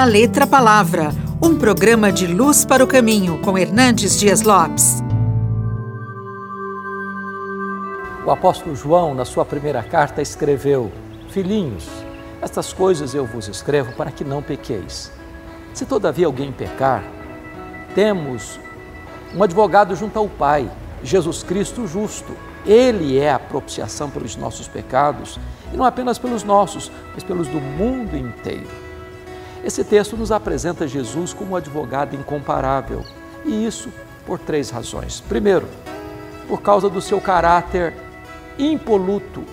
da Letra Palavra, um programa de luz para o caminho com Hernandes Dias Lopes. O apóstolo João, na sua primeira carta, escreveu: Filhinhos, estas coisas eu vos escrevo para que não pequeis. Se todavia alguém pecar, temos um advogado junto ao Pai, Jesus Cristo justo. Ele é a propiciação pelos nossos pecados, e não apenas pelos nossos, mas pelos do mundo inteiro. Esse texto nos apresenta Jesus como um advogado incomparável, e isso por três razões. Primeiro, por causa do seu caráter impoluto,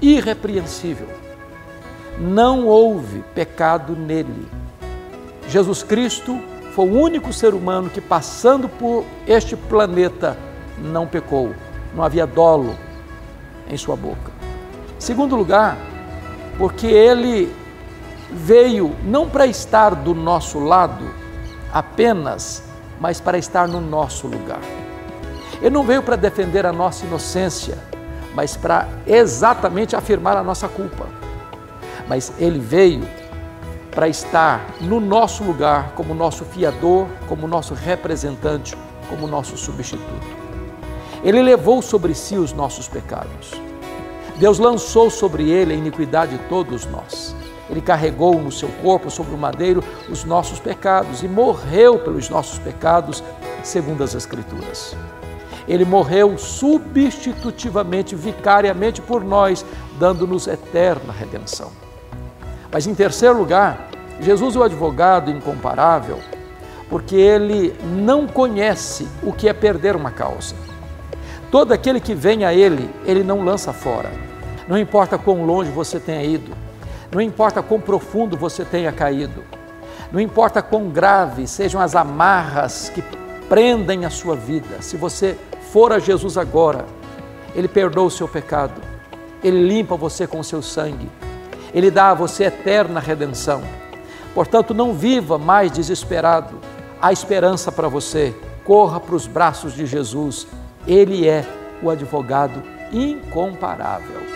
irrepreensível. Não houve pecado nele. Jesus Cristo foi o único ser humano que, passando por este planeta, não pecou. Não havia dolo em sua boca. Segundo lugar, porque ele veio não para estar do nosso lado apenas, mas para estar no nosso lugar. Ele não veio para defender a nossa inocência, mas para exatamente afirmar a nossa culpa. Mas ele veio para estar no nosso lugar como nosso fiador, como nosso representante, como nosso substituto. Ele levou sobre si os nossos pecados. Deus lançou sobre ele a iniquidade de todos nós. Ele carregou no seu corpo, sobre o madeiro, os nossos pecados e morreu pelos nossos pecados, segundo as Escrituras. Ele morreu substitutivamente, vicariamente por nós, dando-nos eterna redenção. Mas em terceiro lugar, Jesus é o advogado incomparável, porque ele não conhece o que é perder uma causa. Todo aquele que vem a ele, ele não lança fora. Não importa quão longe você tenha ido, não importa quão profundo você tenha caído, não importa quão graves sejam as amarras que prendem a sua vida, se você for a Jesus agora, Ele perdoa o seu pecado, Ele limpa você com o seu sangue, Ele dá a você eterna redenção. Portanto, não viva mais desesperado, há esperança para você, corra para os braços de Jesus, Ele é o advogado incomparável.